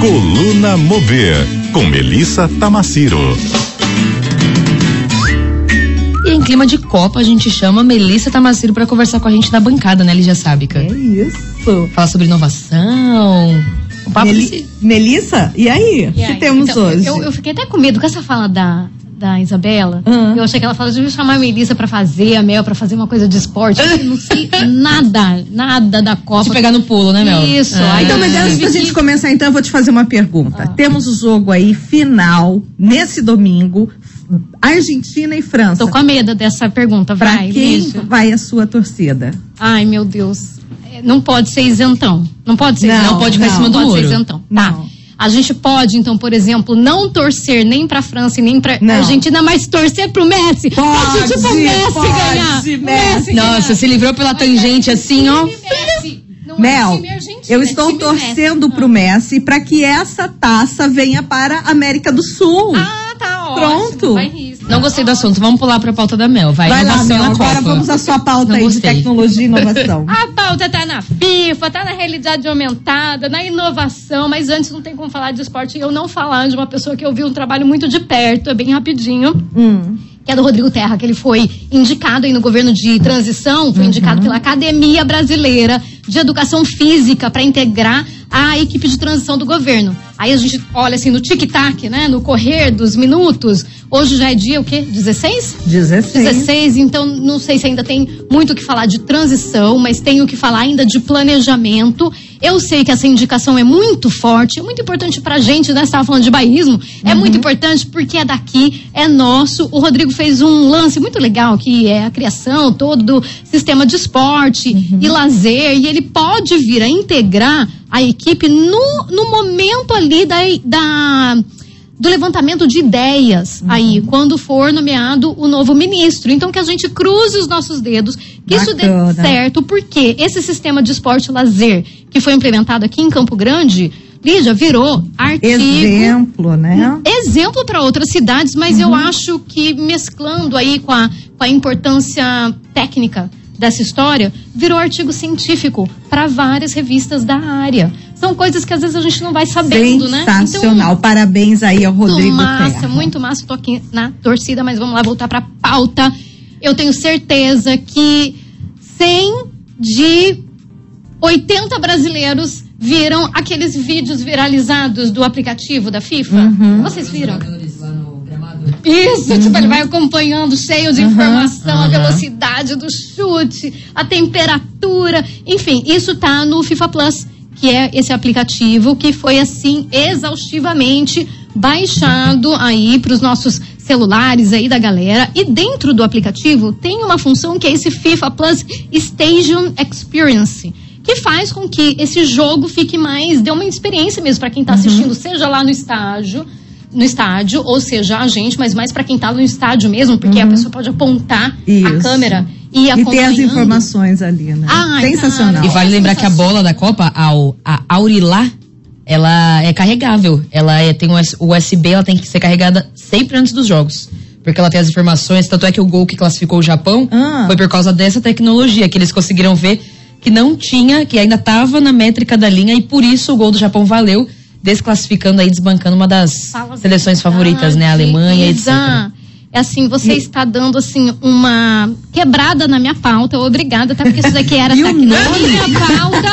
Coluna Mover, com Melissa Tamaciro. E em clima de Copa, a gente chama Melissa Tamaciro para conversar com a gente na bancada, né, Lígia Sábica? É isso. Falar sobre inovação. O papo Meli desse- Melissa, e aí? O que aí? temos Então, hoje? Eu, eu fiquei até com medo com essa fala da, da Isabela. Ah. Eu achei que ela falou de chamar a Melissa pra fazer, a Mel pra fazer uma coisa de esporte. Eu não sei nada, nada da Copa. Te pegar no pulo, né, Mel? Isso. Ah. aí Então, mas antes da gente começar, então, eu vou te fazer uma pergunta. Ah. Temos o jogo aí, final, nesse domingo, Argentina e França. Tô com a medo dessa pergunta, Pra vai. quem Lígia. vai a sua torcida? Ai, meu Deus. É, Não pode ser isentão. Não pode ser Não, isentão. não pode ficar em cima Não do pode muro. ser isentão. Tá. Não. A gente pode, então, por exemplo, não torcer nem pra França e nem pra Não. Argentina, mas torcer pro Messi. Pode, Pra tipo o Messi pode, ganhar. Messi. Messi Nossa, ganhar. se livrou pela tangente assim, ó. Messi. Não é Mel, argentino, eu é estou time torcendo Messi. pro Messi para que essa taça venha para a América do Sul. Ah, tá ótimo. Pronto. Vai nisso. Não gostei do assunto. Vamos pular pra pauta da Mel. Vai, Vai lá, Mel, agora Copa. vamos à sua pauta Não aí de gostei. tecnologia e inovação. A pauta tá na FIFA, tá na realidade aumentada, na inovação, mas antes não tem como falar de esporte e eu não falar de uma pessoa que eu vi um trabalho muito de perto, é bem rapidinho. Hum. que é do Rodrigo Terra, que ele foi indicado aí no governo de transição, foi indicado pela Academia Brasileira de Educação Física para integrar a equipe de transição do governo. Aí a gente olha assim no tic-tac, né, no correr dos minutos. Hoje já é dia o quê? 16? 16. 16, então não sei se ainda tem muito o que falar de transição, mas tem o que falar ainda de planejamento. Eu sei que essa indicação é muito forte, é muito importante pra gente, né? Você tava falando de bairrismo. É muito importante porque é daqui, é nosso. O Rodrigo fez um lance muito legal, que é a criação todo do sistema de esporte e lazer, e ele pode vir a integrar a equipe no, no momento ali da, da do levantamento de ideias aí, quando for nomeado o novo ministro. Então, que a gente cruze os nossos dedos, que isso dê Bacana. certo, porque esse sistema de esporte e lazer que foi implementado aqui em Campo Grande, Lígia, virou artigo. Exemplo, né? Exemplo para outras cidades, mas eu acho que mesclando aí com a, com a importância técnica dessa história, virou artigo científico para várias revistas da área. São coisas que às vezes a gente não vai sabendo, né? Sensacional. Parabéns aí ao Muito Rodrigo massa, Terra. muito massa. Tô aqui na torcida, mas vamos lá voltar pra pauta. Eu tenho certeza que 100 de 80 brasileiros viram aqueles vídeos viralizados do aplicativo da FIFA. Uhum. Vocês viram? Isso, tipo, ele vai acompanhando, cheio de informação, a velocidade do chute, a temperatura, enfim, isso tá no FIFA Plus, que é esse aplicativo que foi assim exaustivamente baixado aí para os nossos celulares aí da galera. E dentro do aplicativo tem uma função que é esse FIFA Plus Station Experience. Que faz com que esse jogo fique mais, dê uma experiência mesmo para quem tá assistindo, seja lá no estágio, no estádio, ou seja, a gente, mas mais para quem tá no estádio mesmo, porque a pessoa pode apontar a Isso. câmera e E tem as informações ali, né? Ai, Sensacional. cara. E vale lembrar que a bola da Copa, a, a Aurilá, ela é carregável. Ela é, tem o USB, ela tem que ser carregada sempre antes dos jogos. Porque ela tem as informações, tanto é que o gol que classificou o Japão Ah. foi por causa dessa tecnologia, que eles conseguiram ver que não tinha, que ainda estava na métrica da linha, e por isso o gol do Japão valeu, desclassificando aí, desbancando uma das seleções favoritas, né? A verdade, Alemanha, Isa. etc. É assim, você está dando assim uma quebrada na minha pauta. Obrigada, tá? Porque isso daqui era E tá aqui na nome? minha pauta.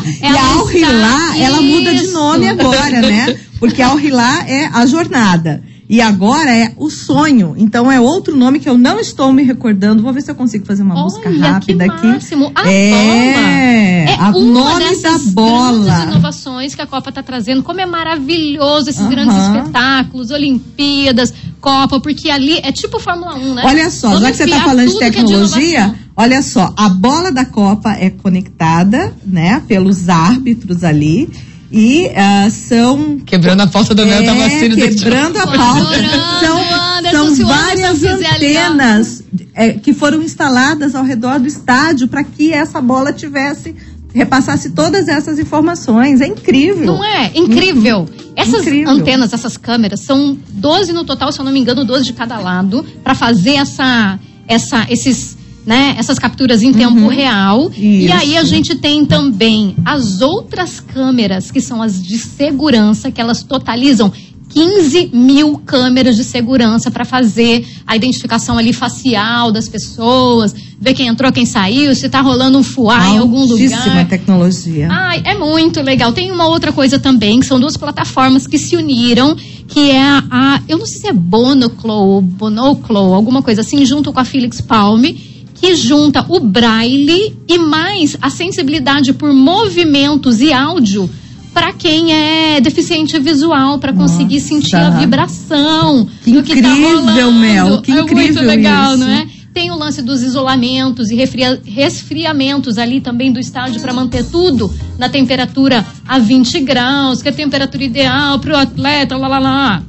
E a Al-Hilá, está- ela muda de nome agora, né? Porque a Al-Hilá é a jornada. E agora é o sonho. Então é outro nome que eu não estou me recordando. Vou ver se eu consigo fazer uma busca Olha, rápida que aqui. máximo. A é, bola. É a- uma nome dessas da grandes bola. inovações que a Copa está trazendo. Como é maravilhoso esses Aham. grandes espetáculos, Olimpíadas, Copa, porque ali é tipo Fórmula 1, né? Olha só, Vamos já que você está falando de que é tecnologia, inovação. olha só, a bola da Copa é conectada, né, pelos árbitros ali. E ah, são Quebrando a pauta do Mel, tava É, sendo quebrando a pauta. São, são várias antenas é, que foram instaladas ao redor do estádio para que essa bola tivesse repassasse todas essas informações. É incrível. Não é? Incrível. Essas Incrível. antenas, essas câmeras, são 12 no total, se eu não me engano, 12 de cada lado, para fazer essa, essa, esses né? Essas capturas em tempo real. E Isso. aí a gente tem também as outras câmeras, que são as de segurança, que elas totalizam 15 mil câmeras de segurança para fazer a identificação ali facial das pessoas, ver quem entrou, quem saiu, se tá rolando um fuá em algum lugar. tecnologia. Ai, é muito legal. Tem uma outra coisa também, que são duas plataformas que se uniram, que é a, a- eu não sei se é Bonoclo ou Bonoclo, alguma coisa assim, junto com a Felix Palme, que junta o braille e mais a sensibilidade por movimentos e áudio para quem é deficiente visual, para conseguir Nossa. sentir a vibração Que do que tá incrível, rolando. Mel, que é muito incrível legal, isso. não é? Tem o lance dos isolamentos e resfriamentos ali também do estádio para manter tudo na temperatura a 20 graus, que é a temperatura ideal para o atleta, lá, lá, lá.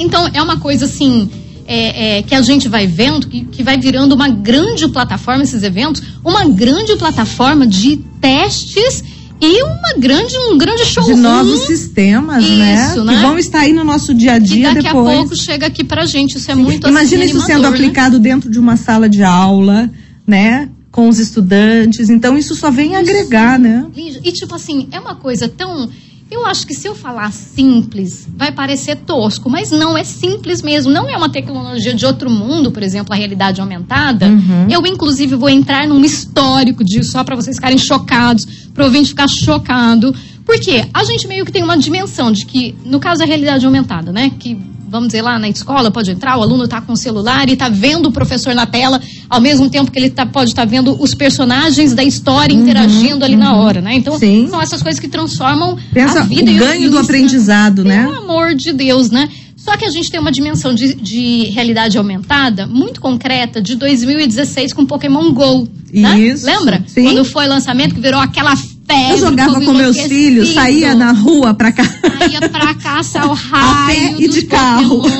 Então, é uma coisa assim. É, é, que a gente vai vendo, que, que vai virando uma grande plataforma, esses eventos, uma grande plataforma de testes e uma grande, um grande De showroom novos sistemas, né? Isso, Que né? vão estar aí no nosso dia a que dia daqui depois. a pouco chega aqui pra gente. Isso é muito Imagina assim, isso sendo né? aplicado dentro de uma sala de aula, né? Com os estudantes. Então isso só vem agregar, né? E tipo assim, é uma coisa tão. Eu acho que se eu falar simples, vai parecer tosco, mas não é simples mesmo. Não é uma tecnologia de outro mundo, por exemplo, a realidade aumentada. Uhum. Eu, inclusive, vou entrar num histórico disso, só para vocês ficarem chocados, para o ouvinte ficar chocado. Porque a gente meio que tem uma dimensão de que, no caso da realidade aumentada, né? Que, vamos dizer, lá na escola pode entrar, o aluno está com o celular e está vendo o professor na tela, ao mesmo tempo que ele tá, pode estar vendo os personagens da história interagindo ali na hora, né? Então, Uhum, Sim. são essas coisas que transformam Pensa a vida o e ganho do ensino. aprendizado, né? Pelo amor de Deus, né? Só que a gente tem uma dimensão de, de realidade aumentada muito concreta de 2016 com Pokémon GO. Né? Isso, Lembra? sim. Quando foi o lançamento que virou aquela febre. Eu jogava com meus filhos, saía na rua pra cá. Saía pra caçar o raio pé e dos de carro.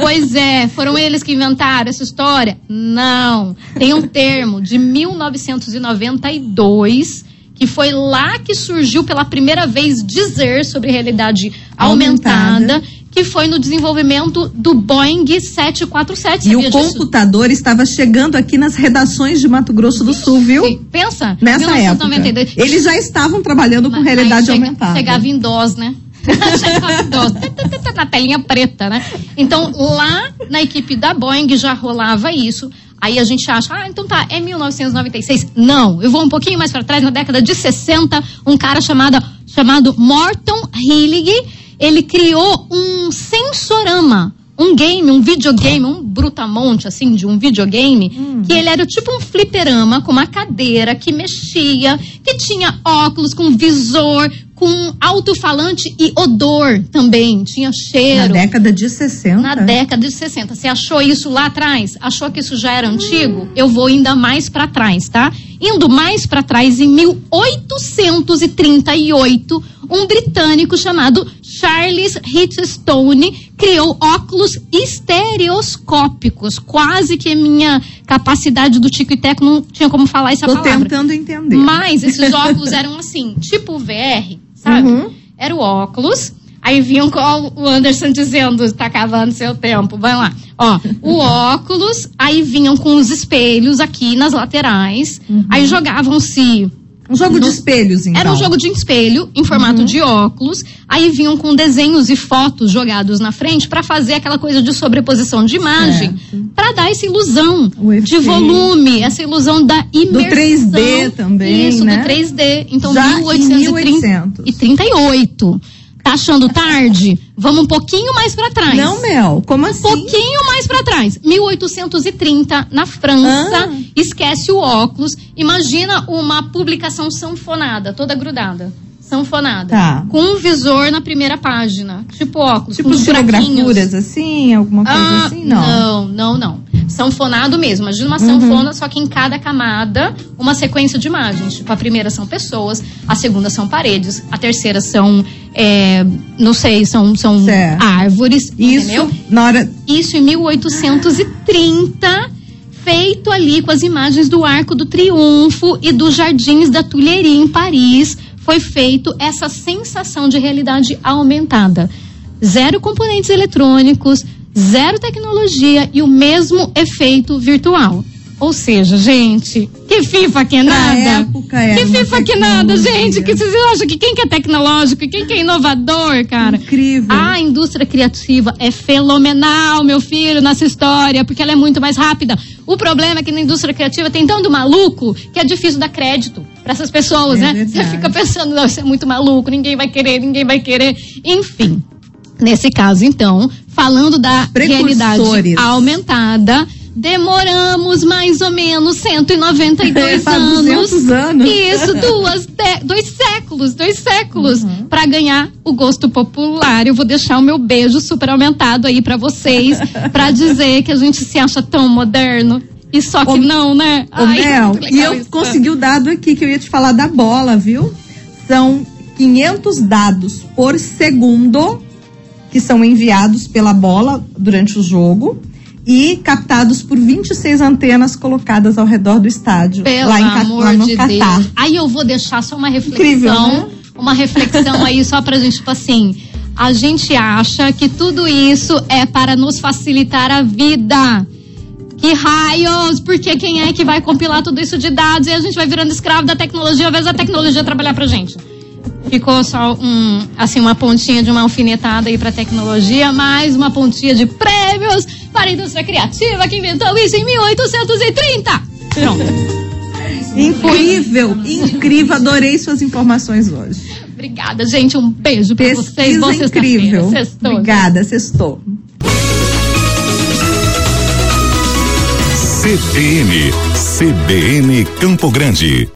Pois é, foram eles que inventaram essa história? Não. Tem um termo de 1992 que foi lá que surgiu pela primeira vez dizer sobre realidade aumentada, Aumentada. Que foi no desenvolvimento do Boeing 747. E o disso? computador estava chegando aqui nas redações de Mato Grosso do Sul, viu? Sim, Pensa? Nessa 1992. época. Eles já estavam trabalhando com Mas realidade aí chega- aumentada. Chegava em DOS, né? chegava em DOS, na telinha preta, né? Então, lá na equipe da Boeing já rolava isso. Aí a gente acha, ah, então tá, é 1996. Não, eu vou um pouquinho mais para trás, na década de 60, um cara chamado, chamado Morton Hillig, ele criou um sensorama, um game, um videogame, um brutamonte, assim, de um videogame, que ele era tipo um fliperama com uma cadeira que mexia, que tinha óculos com visor, com alto-falante e odor também, tinha Na cheiro. década de 60. Na década de 60. Você achou isso lá atrás? Achou que isso já era antigo? Eu vou ainda mais para trás, tá? Indo mais para trás, em 1838, um britânico chamado Charles Hitchstone criou óculos estereoscópicos. Quase que a minha capacidade do Tico e Teco não tinha como falar essa Tô palavra. tentando entender. Mas esses óculos eram assim, tipo VR, sabe? Uhum. Era o óculos. Aí vinham com o Anderson dizendo, tá acabando seu tempo, vai lá. Ó, o óculos, aí vinham com os espelhos aqui nas laterais. Aí jogavam-se Um jogo de No- espelhos, então. era um jogo de espelho em formato de óculos. Aí vinham com desenhos e fotos jogados na frente para fazer aquela coisa de sobreposição de imagem, para dar essa ilusão de volume, essa ilusão da imersão. 3D também, Isso, né? do 3D. Então, Já em 1830 e 38. Tá achando tarde? Vamos um pouquinho mais para trás. Não, Mel, como Um assim? pouquinho mais pra trás. 1830, na França. Ah. Esquece o óculos. Imagina uma publicação sanfonada, toda grudada. Sanfonada. Tá. Com um visor na primeira página. Tipo óculos. Tipo com os assim, alguma coisa Ah, assim? Não. não, não, não. Sanfonado mesmo. Imagina uma Uhum. sanfona, só que em cada camada, uma sequência de imagens. Tipo, a primeira são pessoas, a segunda são paredes, a terceira são, é, não sei, são, são Certo. árvores, Isso, entendeu? na hora. Isso em 1830, feito ali com as imagens do Arco do Triunfo e dos Jardins da Tuileries em Paris, foi feito essa sensação de realidade aumentada. Zero componentes eletrônicos, zero tecnologia e o mesmo efeito virtual. Ou seja, gente, que FIFA que nada. É que FIFA que nada, gente. Que vocês acham que quem que é tecnológico e quem que é inovador, cara? Incrível. A indústria criativa é fenomenal, meu filho, nessa história, porque ela é muito mais rápida. O problema é que na indústria criativa tem tanto maluco que é difícil dar crédito para essas pessoas, é né? Verdade. Você fica pensando, não, isso é muito maluco, ninguém vai querer, ninguém vai querer. Enfim. Nesse caso, então, falando da realidade aumentada, Demoramos mais ou menos 192 é, anos. anos. Isso, duas, de, dois séculos, dois séculos uhum. para ganhar o gosto popular. Eu vou deixar o meu beijo super aumentado aí para vocês, para dizer que a gente se acha tão moderno. E só que não, né? Ô, Ai, Mel, e eu isso. consegui o dado aqui que eu ia te falar da bola, viu? São 500 dados por segundo que são enviados pela bola durante o jogo e captados por 26 antenas colocadas ao redor do estádio. Pelo lá, em, amor lá no de Catar. Deus. Aí eu vou deixar só uma reflexão, Incrível, né? uma reflexão aí só pra gente, tipo assim, a gente acha que tudo isso é para nos facilitar a vida. Que raios! Porque quem é que vai compilar tudo isso de dados e a gente vai virando escravo da tecnologia, ao invés da tecnologia trabalhar pra gente? ficou só um, assim, uma pontinha de uma alfinetada aí para tecnologia, mais uma pontinha de para a indústria criativa que inventou isso em 1830. Pronto. Incrível, incrível. Adorei suas informações hoje. Obrigada, gente. Um beijo para vocês. Boa incrível. Sextou, Obrigada, sextou. CBN, CBN Campo Grande.